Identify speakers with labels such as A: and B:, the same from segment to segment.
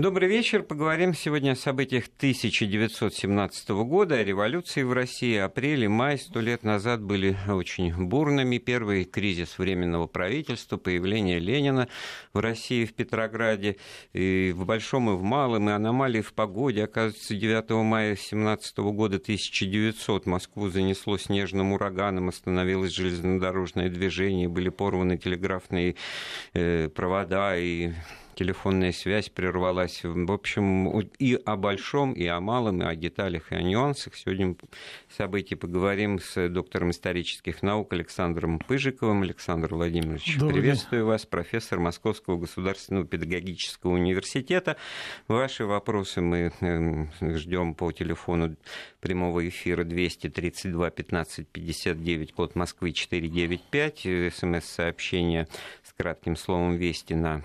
A: Добрый вечер. Поговорим сегодня о событиях 1917 года, о революции в России. Апрель и май сто лет назад были очень бурными. Первый кризис Временного правительства, появление Ленина в России, в Петрограде, и в Большом и в Малом, и аномалии в погоде. Оказывается, 9 мая 17 года 1900 Москву занесло снежным ураганом, остановилось железнодорожное движение, были порваны телеграфные э, провода и телефонная связь прервалась. В общем, и о большом, и о малом, и о деталях, и о нюансах. Сегодня события поговорим с доктором исторических наук Александром Пыжиковым. Александр Владимирович, Добрый приветствую день. вас, профессор Московского государственного педагогического университета. Ваши вопросы мы эм, ждем по телефону прямого эфира 232 15 59, код Москвы 495, смс-сообщение с кратким словом «Вести» на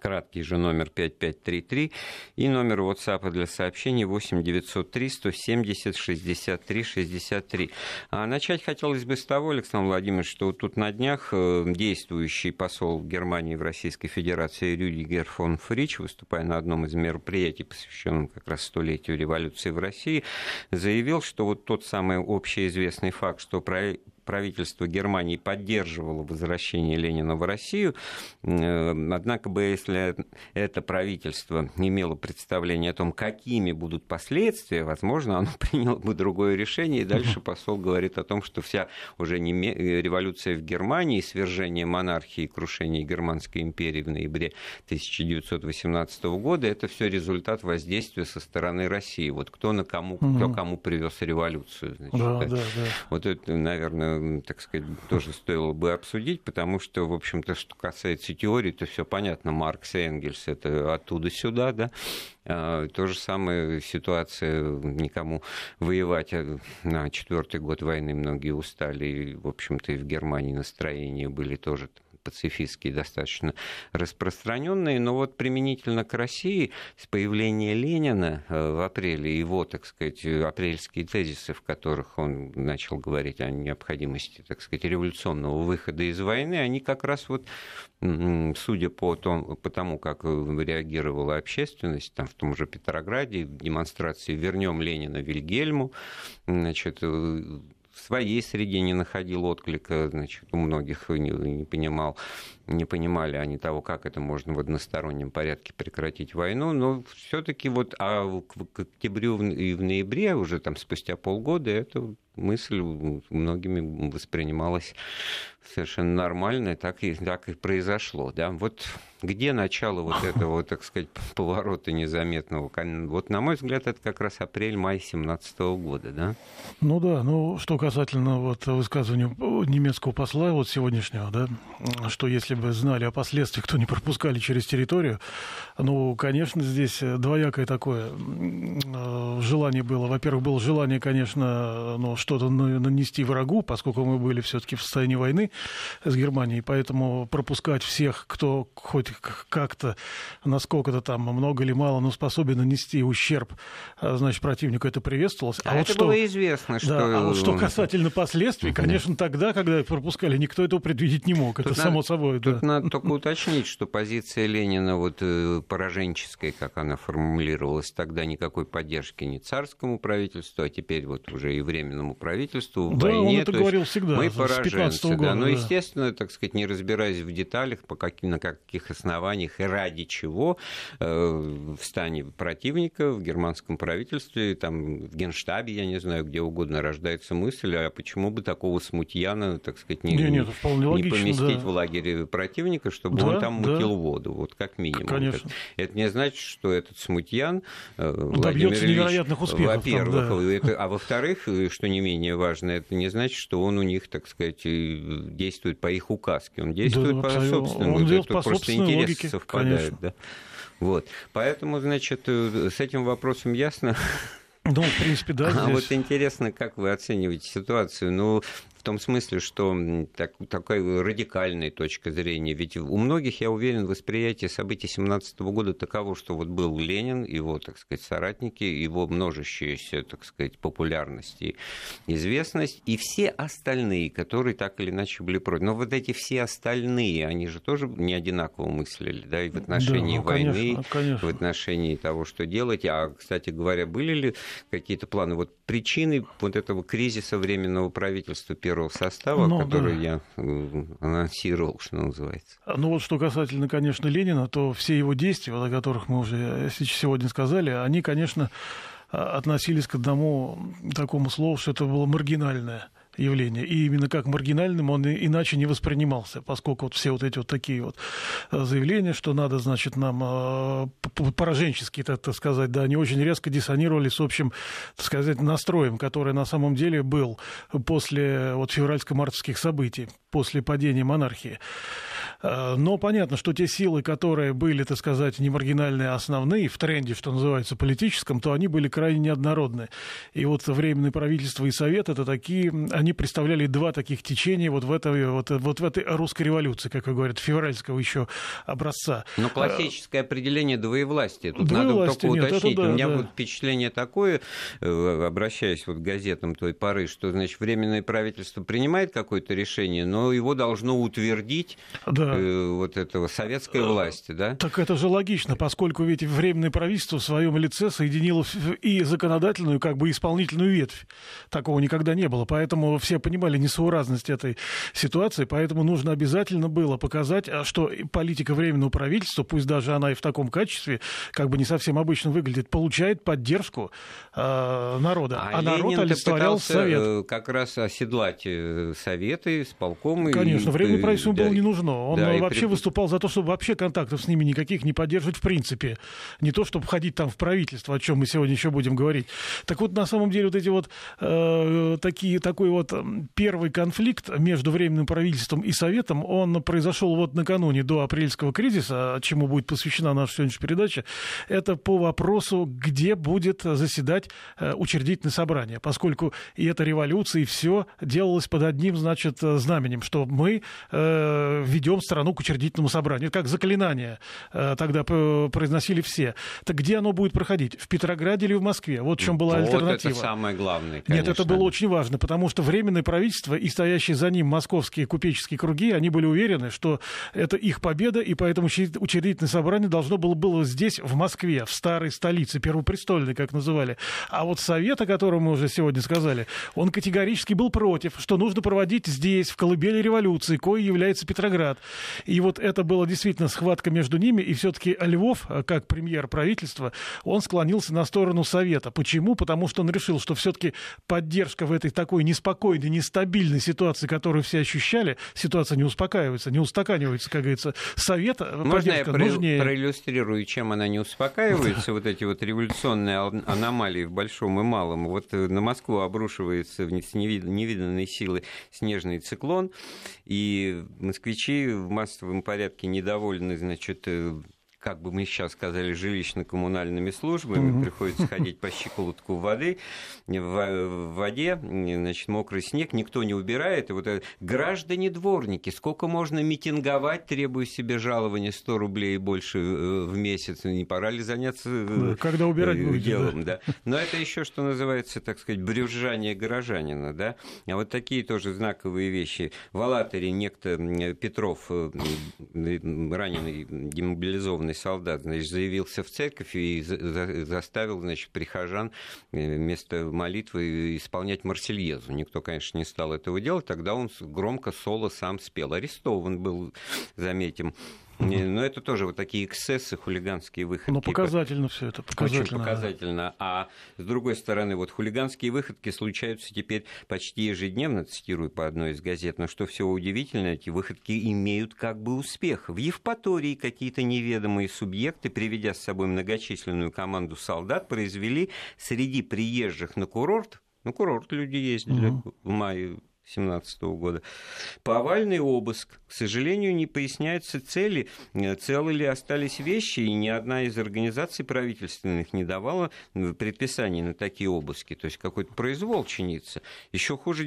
A: краткий же номер 5533 и номер WhatsApp для сообщений 8 903 170 63 63. А начать хотелось бы с того, Александр Владимирович, что тут на днях э, действующий посол Германии в Российской Федерации Рюдигер фон Фрич, выступая на одном из мероприятий, посвященном как раз столетию революции в России, заявил, что вот тот самый общеизвестный факт, что правительство Германии поддерживало возвращение Ленина в Россию. Э, однако бы, если это правительство имело представление о том, какими будут последствия, возможно, оно приняло бы другое решение. И дальше посол говорит о том, что вся уже не революция в Германии, свержение монархии и крушение Германской империи в ноябре 1918 года, это все результат воздействия со стороны России. Вот кто на кому, кто кому привез революцию. Значит, да, да, да. Вот это, наверное, так сказать, тоже стоило бы обсудить, потому что, в общем-то, что касается теории, то все понятно. Маркс и Энгельс это оттуда сюда, да. А, то же самое ситуация, никому воевать а, на четвертый год войны многие устали, и, в общем-то, и в Германии настроения были тоже пацифистские достаточно распространенные, но вот применительно к России с появления Ленина э, в апреле, его, так сказать, апрельские тезисы, в которых он начал говорить о необходимости, так сказать, революционного выхода из войны, они как раз вот, судя по, том, по тому, как реагировала общественность, там в том же Петрограде, демонстрации «Вернем Ленина Вильгельму», значит, э, своей среде не находил отклика, значит, у многих не, не понимал, не понимали они того, как это можно в одностороннем порядке прекратить войну, но все-таки вот а к октябрю и в ноябре, уже там спустя полгода, эта мысль многими воспринималась совершенно нормально, так и, так и произошло. Да? Вот где начало вот этого, так сказать, поворота незаметного? Вот, на мой взгляд, это как раз апрель-май 17 года, да?
B: Ну да, ну что касательно вот высказывания немецкого посла вот сегодняшнего, да, что если бы знали о последствиях, то не пропускали через территорию, ну, конечно, здесь двоякое такое э, желание было. Во-первых, было желание, конечно, ну, что-то нанести врагу, поскольку мы были все-таки в состоянии войны, с Германией, поэтому пропускать всех, кто хоть как-то, насколько-то там, много или мало, но способен нанести ущерб, а, значит, противнику, это приветствовалось.
A: А, а вот это что, было известно, что...
B: Да, а вот что касательно последствий, конечно, тогда, когда пропускали, никто этого предвидеть не мог, тут это надо, само собой.
A: Тут да. надо только уточнить, что позиция Ленина вот э, пораженческая, как она формулировалась тогда, никакой поддержки не царскому правительству, а теперь вот уже и временному правительству в
B: да,
A: войне.
B: он это говорил всегда,
A: мы пораженцы, года, да, но, да. естественно, так сказать, не разбираясь в деталях, по каким, на каких основаниях и ради чего э, в стане противника, в германском правительстве, там, в Генштабе, я не знаю, где угодно рождается мысль, а почему бы такого смутьяна, так сказать, не, не, нет, не логично, поместить да. в лагере противника, чтобы да, он там мутил да. воду, вот как минимум.
B: Конечно.
A: Это, это не значит, что этот смутьян
B: э, добьется невероятных успехов.
A: Во-первых, да. а во-вторых, что не менее важно, это не значит, что он у них, так сказать, действует по их указке, он действует да, по собственному. Он
B: это по просто интересы логике, совпадают. Конечно.
A: Да? Вот. Поэтому, значит, э, с этим вопросом ясно.
B: Ну, в принципе, да.
A: А здесь... вот интересно, как вы оцениваете ситуацию. Ну, в том смысле, что так, такая радикальная точка зрения. Ведь у многих, я уверен, восприятие событий 17 года таково, что вот был Ленин, его, так сказать, соратники, его множащаяся, так сказать, популярность и известность, и все остальные, которые так или иначе были против. Но вот эти все остальные, они же тоже не одинаково мыслили, да, и в отношении да, ну, войны, конечно, конечно. в отношении того, что делать. А, кстати говоря, были ли какие-то планы? Вот причины вот этого кризиса временного правительства первого состава, ну, который да. я э, анонсировал, что называется.
B: Ну вот что касательно, конечно, Ленина, то все его действия, о которых мы уже сегодня сказали, они, конечно, а, относились к одному такому слову, что это было маргинальное явление. И именно как маргинальным он иначе не воспринимался, поскольку вот все вот эти вот такие вот э, заявления, что надо, значит, нам э, пораженчески, так сказать, да, они очень резко диссонировали с общим, так сказать, настроем, который на самом деле был после вот февральско-мартовских событий, после падения монархии. Э, но понятно, что те силы, которые были, так сказать, не маргинальные, а основные в тренде, что называется, политическом, то они были крайне неоднородны. И вот Временное правительство и Совет это такие, они представляли два таких течения вот в этой, вот, вот в этой русской революции, как вы говорят, февральского еще образца.
A: Но классическое определение двоевластия. Тут двоевластия, надо только уточнить. Нет, да, У меня да. вот впечатление такое, э, обращаясь вот к газетам той поры, что, значит, Временное правительство принимает какое-то решение, но его должно утвердить да э, вот этого советской власти, да?
B: Так это же логично, поскольку ведь Временное правительство в своем лице соединило и законодательную, как бы исполнительную ветвь. Такого никогда не было. Поэтому все понимали несоуразность этой ситуации, поэтому нужно обязательно было показать, а, что политика Временного правительства, пусть даже она и в таком качестве, как бы не совсем обычно выглядит, получает поддержку э, народа.
A: А, а народ олицетворял Совет. Э, как раз оседлать э, Советы, исполкомы.
B: Конечно, Временное правительство да, было не нужно. Он да, вообще при... выступал за то, чтобы вообще контактов с ними никаких не поддерживать в принципе. Не то, чтобы входить там в правительство, о чем мы сегодня еще будем говорить. Так вот, на самом деле, вот эти вот э, такие, такой вот первый конфликт между Временным правительством и Советом, он произошел вот накануне до апрельского кризиса, чему будет посвящена наша сегодняшняя передача. Это по вопросу, где будет заседать э, учредительное собрание, поскольку и эта революция, и все делалось под одним, значит, знаменем, что мы э, ведем страну к учредительному собранию. Как заклинание э, тогда произносили все. Так где оно будет проходить? В Петрограде или в Москве? Вот в чем была вот альтернатива.
A: это самое главное,
B: конечно. Нет, это было очень важно, потому что Временное правительство и стоящие за ним московские купеческие круги, они были уверены, что это их победа, и поэтому учредительное собрание должно было, было здесь, в Москве, в старой столице, первопрестольной, как называли. А вот Совет, о котором мы уже сегодня сказали, он категорически был против, что нужно проводить здесь, в колыбели революции, кое является Петроград. И вот это была действительно схватка между ними, и все-таки Львов, как премьер правительства, он склонился на сторону Совета. Почему? Потому что он решил, что все-таки поддержка в этой такой неспокойной, нестабильной ситуации, которую все ощущали, ситуация не успокаивается, не устаканивается, как говорится, Совета
A: Можно я нужнее. проиллюстрирую, чем она не успокаивается, вот эти вот революционные аномалии в большом и малом. Вот э, на Москву обрушивается с невиданной силы снежный циклон, и москвичи в массовом порядке недовольны, значит, э, как бы мы сейчас сказали, жилищно-коммунальными службами, угу. приходится ходить по щиколотку воды, в, воде, значит, мокрый снег, никто не убирает. И вот это, граждане-дворники, сколько можно митинговать, требуя себе жалования 100 рублей и больше э, в месяц, не пора ли заняться
B: да, когда убирать э, будете,
A: делом, да. да. Но это еще, что называется, так сказать, брюзжание горожанина, да. А вот такие тоже знаковые вещи. В Алатыре некто Петров, э, раненый, демобилизованный военный солдат, значит, заявился в церковь и заставил, значит, прихожан э, вместо молитвы исполнять Марсельезу. Никто, конечно, не стал этого делать. Тогда он громко соло сам спел. Арестован был, заметим. Но это тоже вот такие эксцессы, хулиганские выходки.
B: Но показательно все это.
A: Показательно. Очень показательно. А с другой стороны, вот хулиганские выходки случаются теперь почти ежедневно, цитирую по одной из газет. Но что все удивительно, эти выходки имеют как бы успех. В Евпатории какие-то неведомые субъекты, приведя с собой многочисленную команду солдат, произвели среди приезжих на курорт, ну, курорт люди ездили угу. в мае 2017 года. Повальный обыск. К сожалению, не поясняются цели, э, целы ли остались вещи, и ни одна из организаций правительственных не давала э, предписаний на такие обыски. То есть какой-то произвол чинится. Еще хуже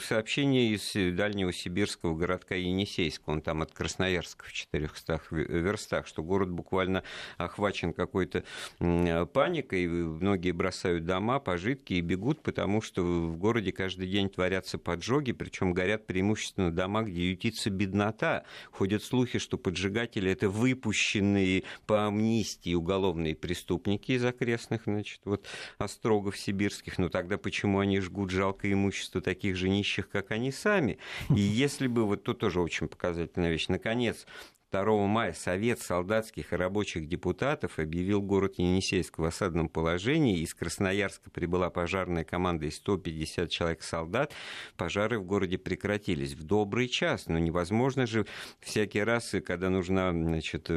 A: сообщение из дальнего сибирского городка Енисейска. Он там от Красноярска в 400 верстах, что город буквально охвачен какой-то паникой. Многие бросают дома, пожитки и бегут, потому что в городе каждый день творятся поджоги, причем горят преимущественно дома, где ютится беднота. Ходят слухи, что поджигатели это выпущенные по амнистии уголовные преступники из окрестных, значит, вот острогов сибирских. Но тогда почему они жгут жалкое имущество таких же нищих, как они сами? И если бы, вот тут тоже очень показательная вещь, наконец, 2 мая Совет солдатских и рабочих депутатов объявил город Енисейск в осадном положении. Из Красноярска прибыла пожарная команда из 150 человек-солдат. Пожары в городе прекратились в добрый час. Но невозможно же всякий раз, когда нужна значит,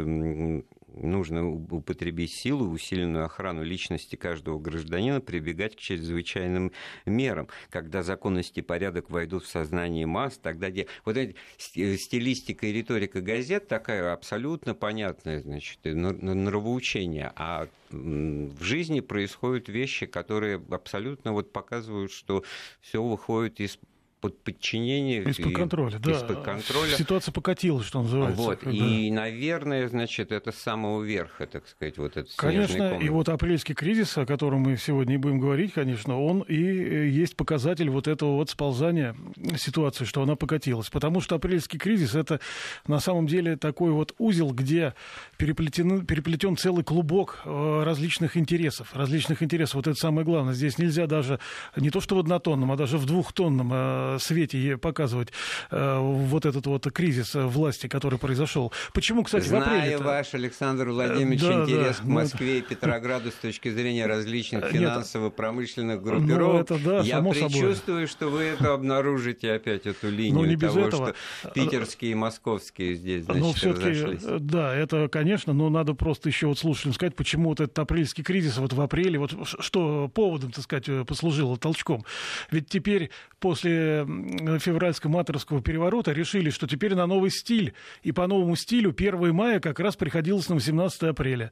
A: нужно употребить силу, усиленную охрану личности каждого гражданина, прибегать к чрезвычайным мерам. Когда законность и порядок войдут в сознание масс, тогда. Вот эта стилистика и риторика газет такая абсолютно понятная, значит, нравоучение, а в жизни происходят вещи, которые абсолютно вот показывают, что все выходит из под подчинение.
B: Из-под контроля, да.
A: Из-под контроля.
B: Ситуация покатилась, что называется.
A: Вот. Да. И, наверное, значит, это с самого верха, так сказать, вот этот
B: Конечно, и вот апрельский кризис, о котором мы сегодня и будем говорить, конечно, он и э, есть показатель вот этого вот сползания ситуации, что она покатилась. Потому что апрельский кризис – это на самом деле такой вот узел, где переплетен, переплетен целый клубок э, различных интересов. Различных интересов. Вот это самое главное. Здесь нельзя даже не то что в однотонном, а даже в двухтонном э, свете показывать э, вот этот вот кризис власти, который произошел. Почему, кстати,
A: Знаю
B: в апреле...
A: ваш, Александр Владимирович, да, интерес да, к Москве ну, и Петрограду с точки зрения различных финансово-промышленных ну, группировок, ну, это, да, я предчувствую, собой. что вы это обнаружите опять, эту линию ну, не без того, этого. что питерские и московские здесь, значит, но разошлись.
B: Да, это, конечно, но надо просто еще вот слушателям сказать, почему вот этот апрельский кризис вот в апреле, вот что поводом, так сказать, послужило толчком. Ведь теперь после февральско-маторского переворота решили, что теперь на новый стиль. И по новому стилю 1 мая как раз приходилось на 18 апреля.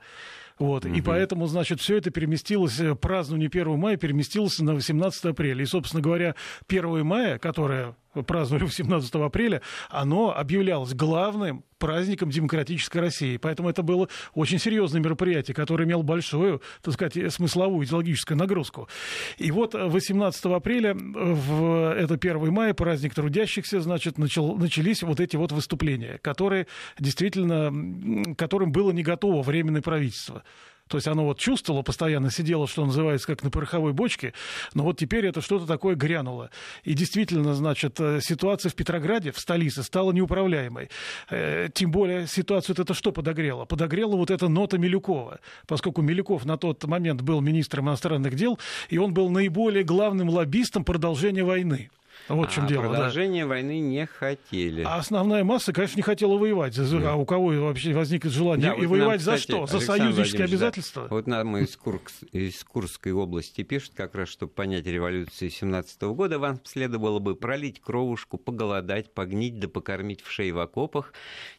B: Вот. Угу. И поэтому, значит, все это переместилось, э, празднование 1 мая переместилось на 18 апреля. И, собственно говоря, 1 мая, которое праздновали 17 апреля, оно объявлялось главным праздником демократической России. Поэтому это было очень серьезное мероприятие, которое имело большую, так сказать, смысловую идеологическую нагрузку. И вот 18 апреля, в это 1 мая, праздник трудящихся, значит, начал, начались вот эти вот выступления, которые действительно, которым было не готово временное правительство. То есть оно вот чувствовало, постоянно сидело, что называется, как на пороховой бочке, но вот теперь это что-то такое грянуло. И действительно, значит, э, ситуация в Петрограде, в столице, стала неуправляемой. Э, тем более ситуацию это что подогрело? Подогрела вот эта нота Милюкова, поскольку Милюков на тот момент был министром иностранных дел, и он был наиболее главным лоббистом продолжения войны. Вот в чем
A: а
B: дело.
A: Продолжение да. войны не хотели.
B: А основная масса, конечно, не хотела воевать. Да. А у кого вообще возникнет желание? Да, и вот воевать нам, кстати, за что? За союзнические обязательства?
A: Да. Вот нам из, Курск, из Курской области пишут, как раз, чтобы понять революцию 17 года, вам следовало бы пролить кровушку, поголодать, погнить да покормить в шее в окопах.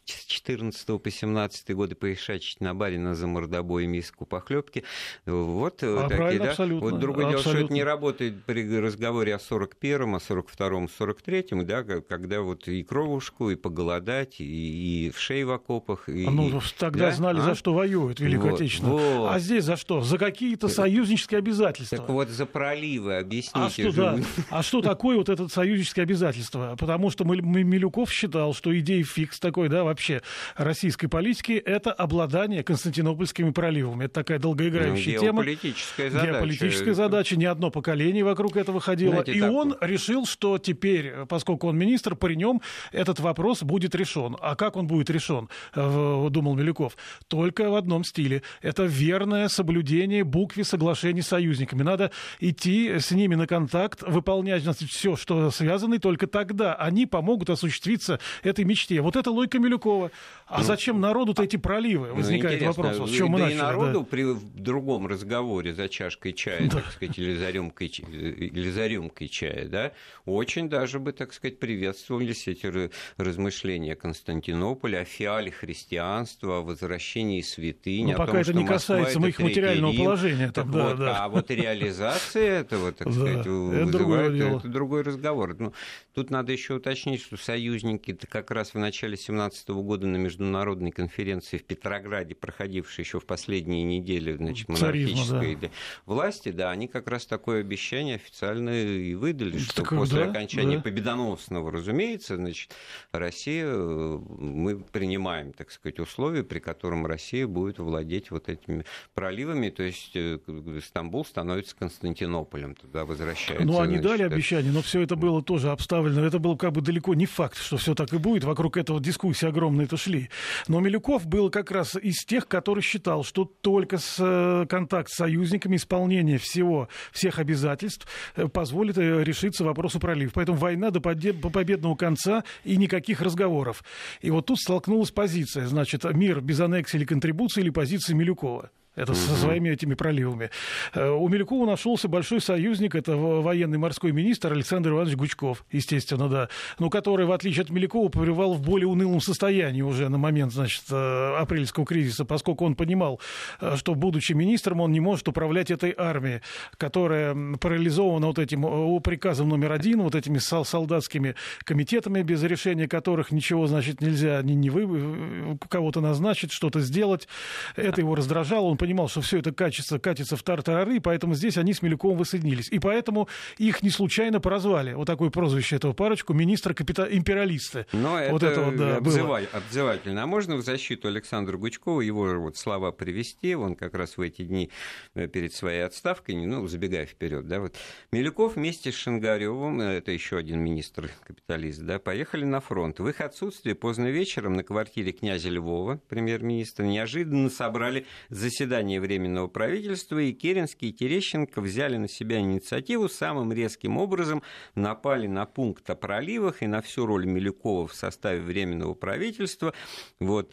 A: С 14 по 17 годы поишачить на барина за мордобой миску похлебки. Вот
B: а такие, да? Абсолютно.
A: Вот другое абсолютно. дело, что это не работает при разговоре о 41-м, о 42 42-43, да, когда вот и кровушку, и поголодать, и, и в шее в окопах. И,
B: ну, тогда да? знали, а? за что воюют Великую вот, Отечественную. Вот. А здесь за что? За какие-то союзнические обязательства.
A: Так вот, за проливы объясните. А
B: что, да, а что такое вот это союзническое обязательство? Потому что Милюков считал, что идея фикс такой, да, вообще российской политики, это обладание Константинопольскими проливами. Это такая долгоиграющая ну, тема.
A: Геополитическая задача.
B: Геополитическая задача. Не одно поколение вокруг этого ходило. Знаете, и так... он решил, что теперь, поскольку он министр, при нем этот вопрос будет решен. А как он будет решен, э, думал Милюков? Только в одном стиле. Это верное соблюдение букве соглашений с союзниками. Надо идти с ними на контакт, выполнять значит, все, что связано, и только тогда они помогут осуществиться этой мечте. Вот это логика Милюкова. А ну, зачем народу-то эти проливы? Возникает ну, вопрос.
A: С чем мы да начали, и народу да. при другом разговоре за чашкой чая, да. так сказать, или за рюмкой, или за рюмкой чая, да, очень даже бы, так сказать, приветствовались эти размышления Константинополя о фиале христианства, о возвращении святыни.
B: Но
A: о
B: пока
A: том,
B: это
A: что
B: не касается
A: Москва
B: моих материального
A: Рим.
B: положения. Там, да,
A: вот,
B: да.
A: А вот реализация этого, так сказать,
B: это
A: вызывает это другой разговор. Ну, тут надо еще уточнить, что союзники как раз в начале 2017 года на международной конференции в Петрограде, проходившей еще в последние недели значит,
B: Царизма,
A: монархической да. власти, да, они как раз такое обещание официально и выдали, что
B: Так,
A: после
B: да,
A: окончания
B: да.
A: победоносного, разумеется, значит, Россия, э, мы принимаем, так сказать, условия, при котором Россия будет владеть вот этими проливами, то есть э, Стамбул становится Константинополем, туда возвращается.
B: Ну, они
A: значит,
B: дали
A: это-
B: обещание, но все это было тоже обставлено. Это был как бы далеко не факт, что все так и будет. Вокруг этого дискуссии огромные-то шли. Но Милюков был как раз из тех, который считал, что только с э, контакт с союзниками, исполнение всего, всех обязательств позволит решиться вопросу пролив. Поэтому война до победного конца и никаких разговоров. И вот тут столкнулась позиция, значит, мир без аннексии или контрибуции или позиция Милюкова. Это со своими этими проливами. Э, У Милюкова нашелся большой союзник, это во- военный морской министр Александр Иванович Гучков, естественно, да, но который, в отличие от Милюкова, пребывал в более унылом состоянии уже на момент, значит, э, апрельского кризиса, поскольку он понимал, э, что, будучи министром, он не может управлять этой армией, которая парализована вот этим приказом номер один, вот этими сол- солдатскими комитетами, без решения которых ничего, значит, нельзя ни, ни вы, кого-то назначить, что-то сделать. Это его раздражало, он понимал, что все это катится, катится в тартарары, поэтому здесь они с Милюковым воссоединились. И поэтому их не случайно прозвали, вот такое прозвище этого парочку, министр капита империалисты.
A: Но это,
B: вот это вот, да, было.
A: обзываль- обзывательно. А можно в защиту Александра Гучкова его вот слова привести? Он как раз в эти дни э, перед своей отставкой, ну, забегая вперед, да, вот. Милюков вместе с Шингаревым, э, это еще один министр капиталист, да, поехали на фронт. В их отсутствие поздно вечером на квартире князя Львова, премьер-министра, неожиданно собрали заседание Временного правительства, и Керенский и Терещенко взяли на себя инициативу самым резким образом, напали на пункт о проливах и на всю роль Милюкова в составе Временного правительства. Вот.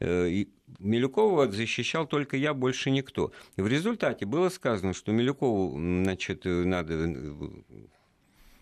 A: Э, и Милюкова защищал только я, больше никто. В результате было сказано, что Милюкову значит, надо э,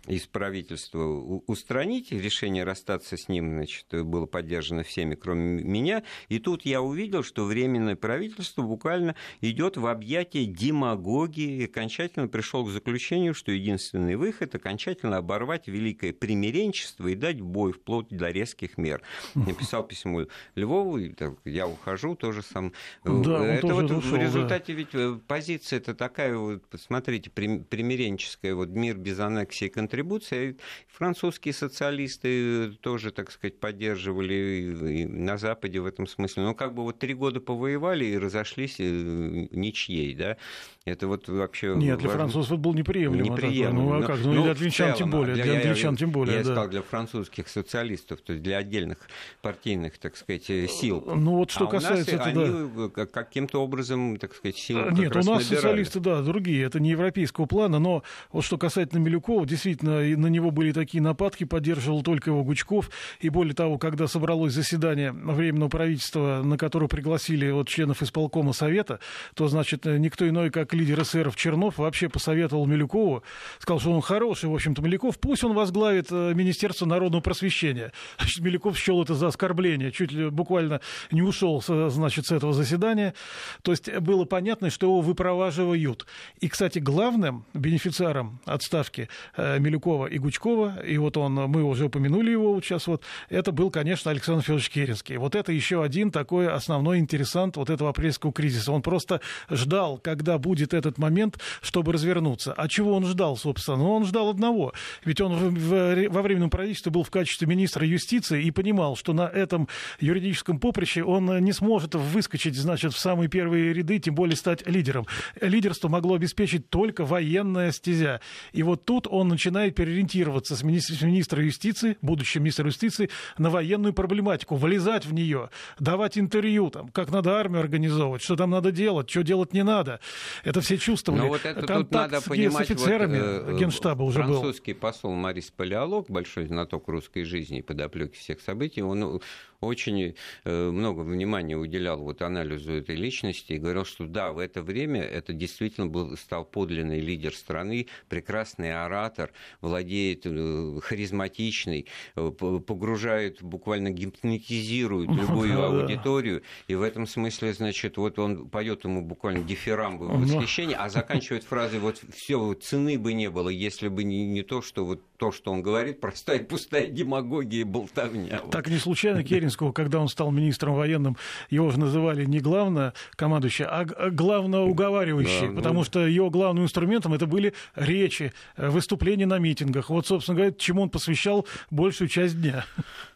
A: из правительства устранить. Решение расстаться с ним значит, было поддержано всеми, кроме меня. И тут я увидел, что Временное правительство буквально идет в объятия демагогии и окончательно пришел к заключению, что единственный выход – окончательно оборвать великое примиренчество и дать бой вплоть до резких мер. Написал письмо Львову, я ухожу, тоже сам.
B: Да, он
A: это
B: тоже
A: вот
B: ушел,
A: в
B: да.
A: результате ведь э, позиция это такая, вот, посмотрите, прим- примиренческая, вот мир без аннексии и контрибуции. Французские социалисты тоже, так сказать, поддерживали на Западе в этом смысле. Но как бы вот три года повоевали и разошлись э, ничьей, да? Это вот вообще...
B: Нет, для французов это было неприемлемо.
A: Неприемлемо.
B: Ну, а
A: Но-
B: как? Ну,
A: ну,
B: для англичан
A: целом,
B: тем более.
A: для-
B: Для англичан
A: я-
B: тем более,
A: Я
B: да.
A: сказал, для французских социалистов, то есть для отдельных партийных, так сказать, э, сил.
B: Ну, вот что
A: а
B: касается...
A: нас
B: это, да.
A: они э, как- каким-то образом, так сказать, как
B: Нет, у нас
A: набирали.
B: социалисты, да, другие. Это не европейского плана, но вот что касательно Милюкова, действительно, и на него были такие нападки, поддерживал только его Гучков. И более того, когда собралось заседание Временного правительства, на которое пригласили вот членов исполкома Совета, то, значит, никто иной, как лидер эсеров Чернов, вообще посоветовал Милюкову, сказал, что он хороший, в общем-то, Милюков, пусть он возглавит э, Министерство народного просвещения. Значит, Милюков счел это за оскорбление, чуть ли буквально не ушел, значит, с этого заседания. То есть было понятно, что его выпроваживают. И, кстати, главным бенефициаром отставки э, Милюкова и Гучкова, и вот он, мы уже упомянули его вот сейчас вот, это был, конечно, Александр Федорович Керенский. Вот это еще один такой основной интересант вот этого апрельского кризиса. Он просто ждал, когда будет этот момент, чтобы развернуться. А чего он ждал, собственно? Ну, он ждал одного. Ведь он в- в- во временном правительстве был в качестве министра юстиции и понимал, что на этом юридическом поприще он не сможет выскочить, значит, в самые первые ряды, тем более стать лидером. Лидерство могло обеспечить только военная стезя. И вот тут он начинает переориентироваться с министра, с министра юстиции, будущим министром юстиции, на военную проблематику, влезать в нее, давать интервью, там, как надо армию организовывать, что там надо делать, что делать не надо. Это все чувствовали.
A: Но вот это тут
B: Контакт
A: надо
B: с,
A: понимать,
B: с офицерами
A: вот, э,
B: генштаба уже был.
A: французский посол Марис Палеолог, большой знаток русской жизни и подоплеки всех событий, он очень э, много внимания уделял вот анализу этой личности и говорил, что да, в это время это действительно был, стал подлинный лидер страны, прекрасный оратор, владеет э, харизматичный, э, погружает, буквально гипнотизирует любую аудиторию. И в этом смысле, значит, вот он поет ему буквально дифирамбы восхищения, а заканчивает фразой вот все, цены бы не было, если бы не, не то, что вот то, что он говорит, простая пустая демагогия и болтовня.
B: Так не случайно Керенского, когда он стал министром военным, его же называли не главное командующий, а главноуговаривающий, да, потому ну... что его главным инструментом это были речи, э, выступления на митингах. Вот, собственно говоря, чему он посвящал большую часть дня.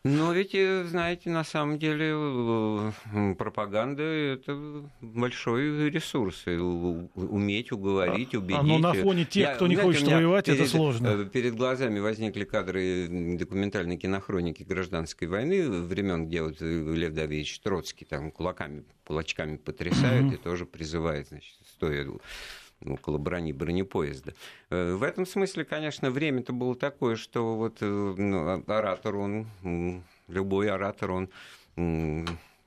A: Но ведь, э, знаете, на самом деле э, пропаганда – это большой ресурс. Уметь уговорить, убедить. А,
B: но на фоне тех, Я, кто не знаете, хочет воевать, перед, это сложно.
A: Перед глазами глазами возникли кадры документальной кинохроники гражданской войны времен, где вот Лев Давидович Троцкий там кулаками, кулачками потрясает mm-hmm. и тоже призывает, значит, стоя около брони бронепоезда. Э, в этом смысле, конечно, время-то было такое, что вот э, ну, оратор, он, любой оратор, он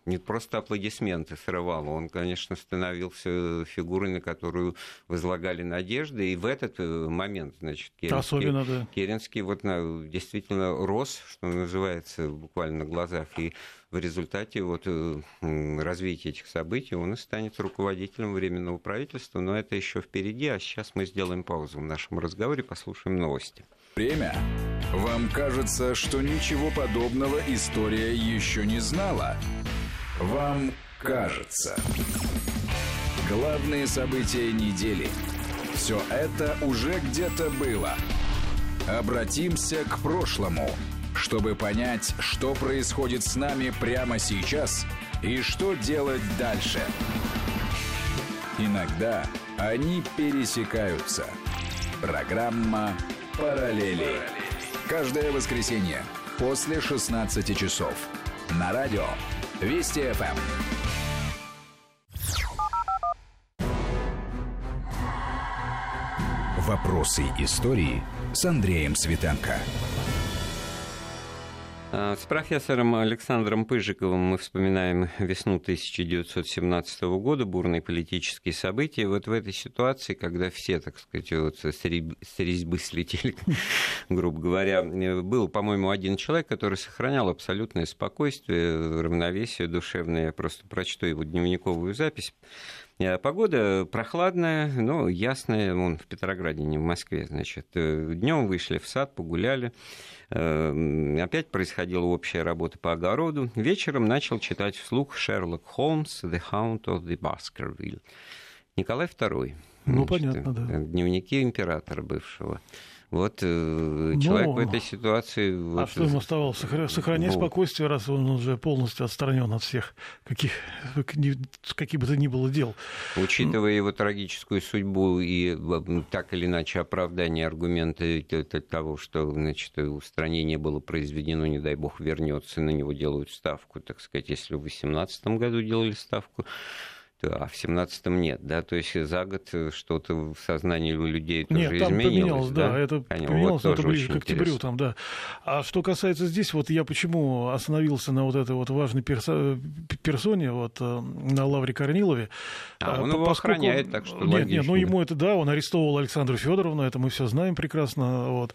A: не просто аплодисменты срывал, он, конечно, становился фигурой, на которую возлагали надежды, и в этот э, момент, значит,
B: Керенский, Особенно, да.
A: Керенский вот действительно рос, что называется, буквально на глазах, и в результате вот э, развития этих событий он и станет руководителем Временного правительства, но это еще впереди, а сейчас мы сделаем паузу в нашем разговоре, послушаем новости.
C: Время. Вам кажется, что ничего подобного история еще не знала? Вам кажется. Главные события недели. Все это уже где-то было. Обратимся к прошлому, чтобы понять, что происходит с нами прямо сейчас и что делать дальше. Иногда они пересекаются. Программа «Параллели». Каждое воскресенье после 16 часов. На радио Вести FM. Вопросы истории с Андреем Светенко.
A: А, с профессором Александром Пыжиковым мы вспоминаем весну 1917 года, бурные политические события. Вот в этой ситуации, когда все, так сказать, вот с резьбы слетели, грубо говоря, был, по-моему, один человек, который сохранял абсолютное спокойствие, равновесие душевное. Я просто прочту его дневниковую запись. Э, погода прохладная, но ясная. Он в Петрограде, не в Москве, значит. Э, Днем вышли в сад, погуляли. Э, опять происходила общая работа по огороду. Вечером начал читать вслух Шерлок Холмс «The Hound of the Baskerville». Николай II.
B: Ну, значит, понятно, да.
A: Дневники императора бывшего. Вот э, человек в этой ситуации... А
B: вот, что ему оставалось? Сохранять ну, спокойствие, раз он уже полностью отстранен от всех каких, каких бы то ни было дел.
A: Учитывая его трагическую судьбу и так или иначе оправдание аргумента того, что значит, устранение было произведено, не дай бог, вернется, на него делают ставку, так сказать, если в 2018 году делали ставку, а в 17-м нет, да, то есть за год что-то в сознании у людей тоже
B: нет, там
A: изменилось.
B: поменялось, да, да это Конечно, поменялось, вот это ближе к октябрю интересно. там, да. А что касается здесь, вот я почему остановился на вот этой вот важной персо... персоне, вот э, на Лавре Корнилове.
A: А он его охраняет, так что
B: Нет,
A: логично.
B: нет, ну ему это, да, он арестовал Александру Федоровну, это мы все знаем прекрасно, вот.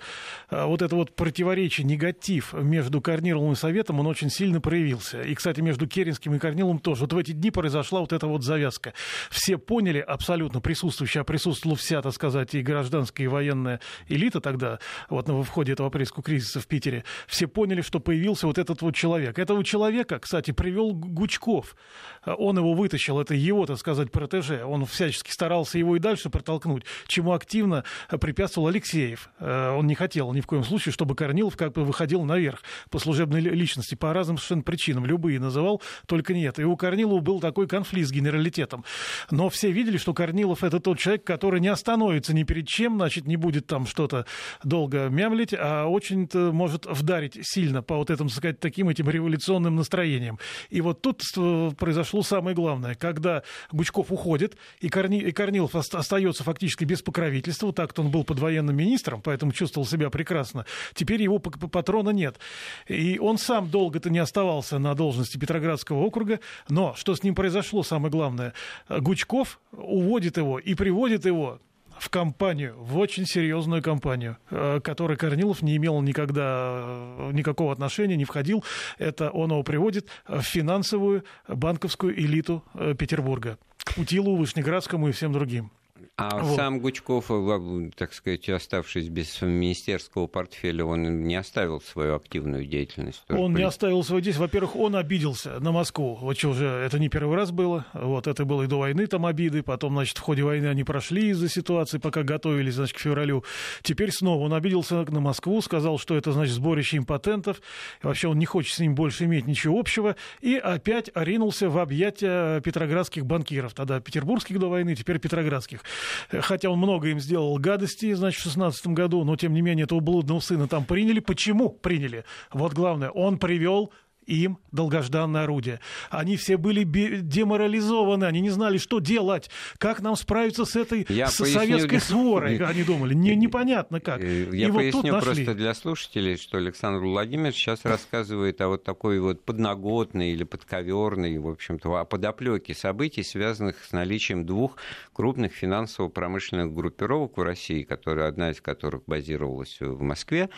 B: А вот это вот противоречие, негатив между Корниловым и Советом, он очень сильно проявился. И, кстати, между Керенским и Корниловым тоже. Вот в эти дни произошла вот эта вот завязка. Все поняли абсолютно присутствующие, а присутствовала вся, так сказать, и гражданская, и военная элита тогда, вот в ходе этого апрельского кризиса в Питере, все поняли, что появился вот этот вот человек. Этого человека, кстати, привел Гучков. Он его вытащил, это его, так сказать, протеже. Он всячески старался его и дальше протолкнуть, чему активно препятствовал Алексеев. Э, он не хотел ни в коем случае, чтобы Корнилов как бы выходил наверх по служебной личности по разным совершенно причинам. Любые называл, только нет. И у Корнилова был такой конфликт с генералитетом. Но все видели, что Корнилов это тот человек, который не остановится ни перед чем, значит, не будет там что-то долго мямлить, а очень-то может вдарить сильно по вот этим, так сказать, таким этим революционным настроениям. И вот тут э, произошло самое главное. Когда Гучков уходит, и, Корни, и Корнилов остается фактически без покровительства, так-то он был под военным министром, поэтому чувствовал себя прекрасно, теперь его патрона нет. И он сам долго-то не оставался на должности Петроградского округа, но что с ним произошло, самое главное, Гучков уводит его и приводит его в компанию, в очень серьезную компанию, э, которой Корнилов не имел никогда э, никакого отношения, не входил. Это он его приводит в финансовую банковскую элиту э, Петербурга к Путилу, Вышнеградскому и всем другим.
A: А вот. сам Гучков, э, так сказать, оставшись без министерского портфеля, он не оставил свою активную деятельность?
B: Он не оставил свою деятельность. Во-первых, он обиделся на Москву. Вот что уже, это не первый раз было. Вот это было и до войны там обиды. Потом, значит, в ходе войны они прошли из-за ситуации, пока готовились, значит, к февралю. Теперь снова он обиделся на Москву, сказал, что это, значит, сборище импотентов. И вообще он не хочет с ним больше иметь ничего общего. И опять ринулся в объятия петроградских банкиров. Тогда петербургских до войны, теперь петроградских хотя он много им сделал гадости, значит, в 16 году, но, тем не менее, этого блудного сына там приняли. Почему приняли? Вот главное, он привел им долгожданное орудие. Они все были деморализованы, они не знали, что делать, как нам справиться с этой Я с поясню, советской сворой, они думали. Не, непонятно как.
A: Э, я И поясню вот просто для слушателей, что Александр Владимирович сейчас рассказывает о вот такой вот подноготной или подковерной, в общем-то, о подоплеке событий, связанных с наличием двух крупных финансово-промышленных группировок в России, которая, одна из которых базировалась в Москве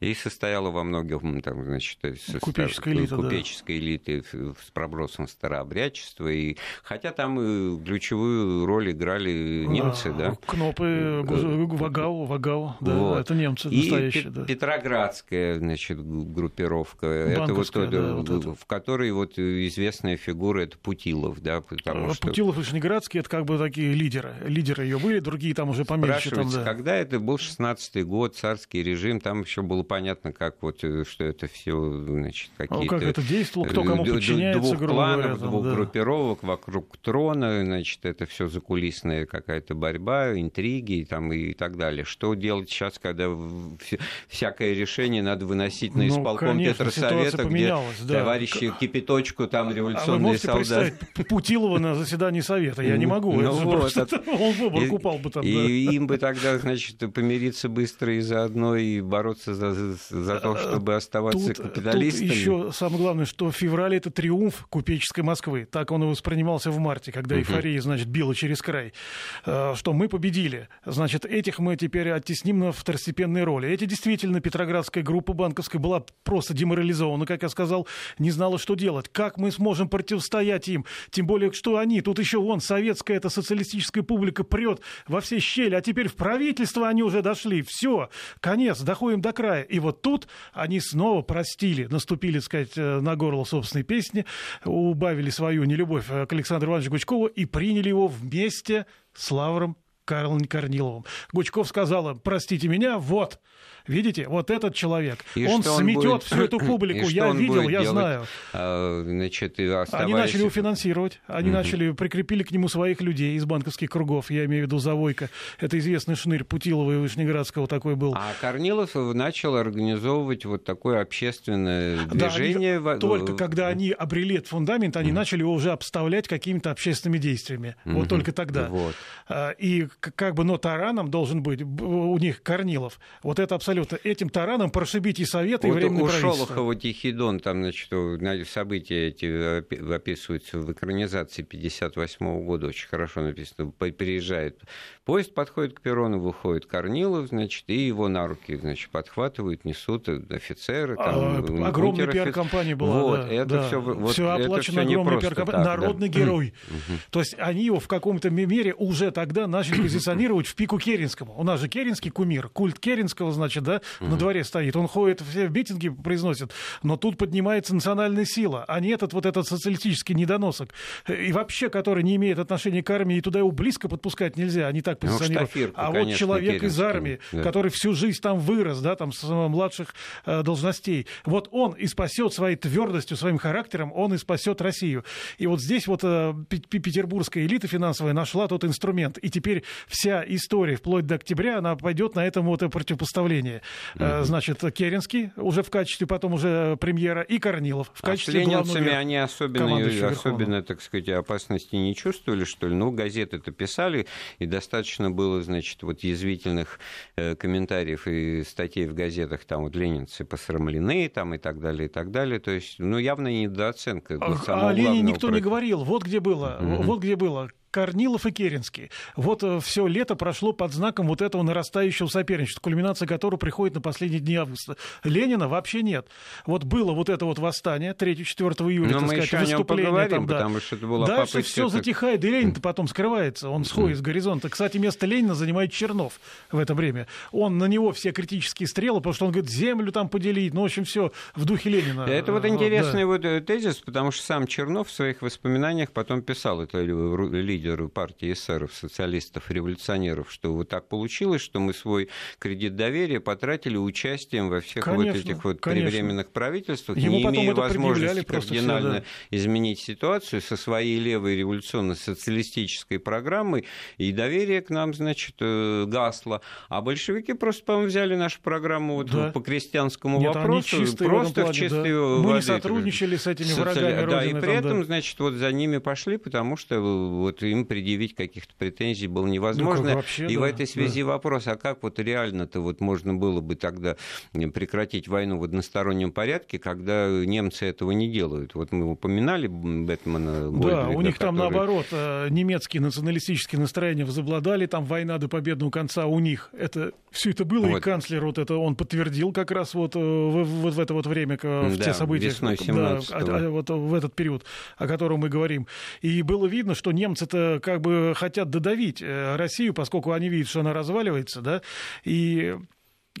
A: и состояла во многом, там, значит,
B: купеческой элиты,
A: купеческой да. элиты с пробросом старообрядчества. И, хотя там и ключевую роль играли немцы, а, да.
B: Кнопы, Вагау, Вагау, да, вот. это немцы настоящие. И
A: да. Петроградская, значит, группировка, это вот, да, вот это. в которой вот известная фигура, это Путилов, да,
B: потому а, что... Путилов и Вышнеградский, это как бы такие лидеры, лидеры ее были, другие там уже поменьше. Там,
A: да. когда это был 16-й год, царский режим, там еще было понятно, как вот, э, что это все, значит, какие-то... Ну,
B: как это действовало, кто кому подчиняется,
A: двух кланов, говоря, там, двух да. группировок вокруг трона, значит, это все закулисная какая-то борьба, интриги там, и так далее. Что делать сейчас, когда всякое решение надо выносить на ну, исполком ну, Петросовета, где да. товарищи кипяточку, там революционные а солдаты.
B: Путилова на заседании Совета? Я не могу. Ну, вот, это, он в обморок упал бы там.
A: И им бы тогда, значит, помириться быстро и заодно и бороться за, за то, чтобы оставаться тут, капиталистами.
B: Тут еще самое главное, что в феврале это триумф купеческой Москвы. Так он и воспринимался в марте, когда угу. эйфория, значит, била через край. Э, что мы победили. Значит, этих мы теперь оттесним на второстепенные роли. Эти действительно, Петроградская группа банковская была просто деморализована, как я сказал, не знала, что делать. Как мы сможем противостоять им? Тем более, что они, тут еще вон, советская, эта социалистическая публика прет во все щели, а теперь в правительство они уже дошли. Все, конец, доходим до края. И вот тут они снова простили, наступили, так сказать, на горло собственной песни, убавили свою нелюбовь к Александру Ивановичу Гучкову и приняли его вместе с Лавром Карлом Корниловым. Гучков сказал им, простите меня, вот, Видите, вот этот человек, и он сметет будет... всю эту публику. Я видел, я делать, знаю.
A: А, значит, оставаясь...
B: Они начали его финансировать, они угу. начали, прикрепили к нему своих людей из банковских кругов, я имею в виду Завойко. Это известный шнырь Путилова и Вышнеградского такой был.
A: А Корнилов начал организовывать вот такое общественное движение.
B: Да, они, только когда они обрели этот фундамент, они угу. начали его уже обставлять какими-то общественными действиями. Угу. Вот только тогда. Вот. А, и как бы, но тараном должен быть у них Корнилов. Вот это абсолютно. Этим тараном прошибить и Советы, вот и Временное
A: у Шолохова Тихий Дон, там, значит, события эти описываются в экранизации 58 года, очень хорошо написано. Приезжает поезд, подходит к перрону, выходит Корнилов, значит, и его на руки, значит, подхватывают, несут офицеры. Там,
B: а, огромная пиар-компания была.
A: Вот,
B: да,
A: это
B: да.
A: все, вот,
B: все оплачено огромной пиар-компанией. Народный да. герой. То есть они его в каком-то мере уже тогда начали позиционировать в пику Керенскому. У нас же Керенский кумир, культ Керенского, значит, да, на дворе стоит. Он ходит, все митинги произносит, но тут поднимается национальная сила, а не этот вот этот социалистический недоносок. И вообще, который не имеет отношения к армии, и туда его близко подпускать нельзя, они так ну, позиционируют. Ну, а вот человек из армии, да. который всю жизнь там вырос, да, там с младших э, должностей, вот он и спасет своей твердостью, своим характером, он и спасет Россию. И вот здесь вот э, петербургская элита финансовая нашла тот инструмент. И теперь вся история вплоть до октября, она пойдет на этом вот противопоставление. Mm-hmm. Значит, Керенский уже в качестве потом уже премьера и Корнилов в качестве
A: а с ленинцами они особенно, особенно, так сказать, опасности не чувствовали, что ли? Ну, газеты-то писали, и достаточно было, значит, вот язвительных э, комментариев и статей в газетах, там вот ленинцы посрамлены, там и так далее, и так далее. То есть, ну, явно недооценка.
B: А, а Ленин никто не говорил. Вот где было. Mm-hmm. Вот где было. Корнилов и Керенский. Вот э, все лето прошло под знаком вот этого нарастающего соперничества, кульминация которого приходит на последние дни августа. Ленина вообще нет. Вот было вот это вот восстание 3-4 июля,
A: Но
B: так
A: мы
B: сказать, выступление.
A: Поговорим, там, да. потому что это была
B: Дальше все это... затихает, и Ленин-то потом скрывается, он сходит с горизонта. Кстати, место Ленина занимает Чернов в это время. Он на него все критические стрелы, потому что он говорит, землю там поделить, ну, в общем, все в духе Ленина.
A: Это вот интересный да. вот э, тезис, потому что сам Чернов в своих воспоминаниях потом писал, это лидер лидеры партии эсеров, социалистов, революционеров, что вот так получилось, что мы свой кредит доверия потратили участием во всех конечно, вот этих вот конечно. привременных правительствах, Ему не имея возможности кардинально все, да. изменить ситуацию со своей левой революционно-социалистической программой, и доверие к нам, значит, э, гасло. А большевики просто, по-моему, взяли нашу программу вот да. по крестьянскому Нет, вопросу, просто в, в чистой да.
B: воды. Мы не сотрудничали с этими социали... врагами
A: Да, и при
B: там,
A: этом, да. значит, вот за ними пошли, потому что вот им предъявить каких-то претензий было невозможно. Ну, вообще, и да, в этой связи да. вопрос, а как вот реально-то вот можно было бы тогда прекратить войну в одностороннем порядке, когда немцы этого не делают? Вот мы упоминали Бэтмена
B: Да, у них там который... наоборот э, немецкие националистические настроения возобладали, там война до победного конца у них. Это все это было, вот. и канцлер вот это он подтвердил как раз вот э, в, в, в это вот время, в да, те события.
A: Весной 17
B: да, а, а, вот в этот период, о котором мы говорим. И было видно, что немцы-то как бы хотят додавить э, Россию, поскольку они видят, что она разваливается, да, и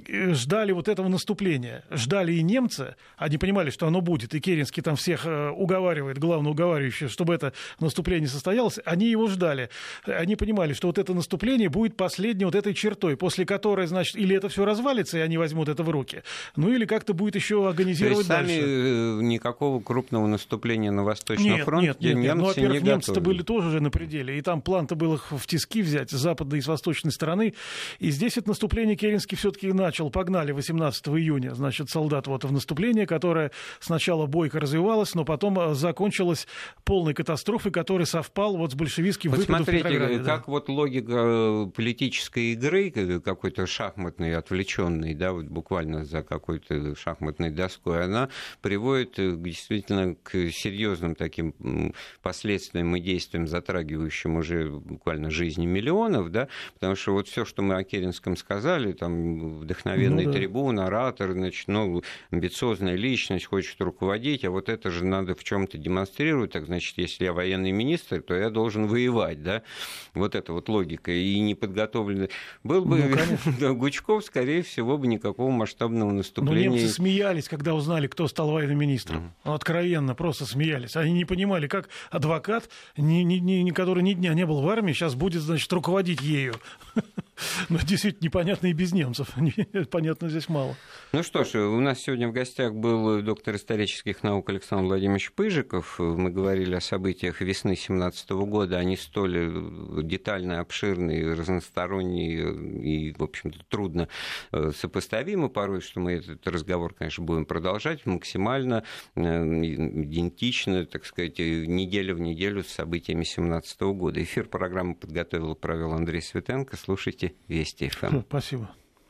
B: ждали вот этого наступления. Ждали и немцы, они понимали, что оно будет, и Керенский там всех э, уговаривает, главное уговаривающий, чтобы это наступление состоялось, они его ждали. Они понимали, что вот это наступление будет последней вот этой чертой, после которой, значит, или это все развалится, и они возьмут это в руки, ну или как-то будет еще организировать
A: То
B: есть
A: дальше. сами
B: э,
A: никакого крупного наступления на Восточном нет, фронте
B: нет, нет,
A: немцы нет. Ну,
B: во-первых,
A: не
B: немцы-то были тоже уже на пределе, и там план-то был их в тиски взять с западной и с восточной стороны, и здесь это наступление Керенский все-таки на начал, погнали 18 июня, значит, солдат вот в наступление, которое сначала бойко развивалось, но потом э, закончилось полной катастрофой, который совпал вот с большевистским вот выпадом
A: смотрите, как да. вот логика э, политической игры, какой-то шахматной, отвлеченной, да, вот буквально за какой-то шахматной доской, она приводит э, действительно к серьезным таким последствиям и действиям, затрагивающим уже буквально жизни миллионов, да, потому что вот все, что мы о Керенском сказали, там вдохновенный ну, да. трибун, оратор, значит, ну, амбициозная личность, хочет руководить, а вот это же надо в чем-то демонстрировать. Так, значит, если я военный министр, то я должен воевать, да? Вот эта вот логика. И неподготовленный. Был бы ну, Гучков, скорее всего, бы никакого масштабного наступления.
B: Ну, немцы смеялись, когда узнали, кто стал военным министром. Mm. Откровенно, просто смеялись. Они не понимали, как адвокат, ни, ни, ни, который ни дня не был в армии, сейчас будет, значит, руководить ею. Ну, действительно, непонятно и без немцев. Понятно здесь мало.
A: Ну что ж, у нас сегодня в гостях был доктор исторических наук Александр Владимирович Пыжиков. Мы говорили о событиях весны 2017 года. Они столь детально, обширные, разносторонние и, в общем-то, трудно э, сопоставимы порой, что мы этот разговор, конечно, будем продолжать максимально э, идентично, так сказать, неделя в неделю с событиями 2017 года. Эфир программы подготовил и провел Андрей Светенко. Слушайте Вести ФМ.
B: Спасибо.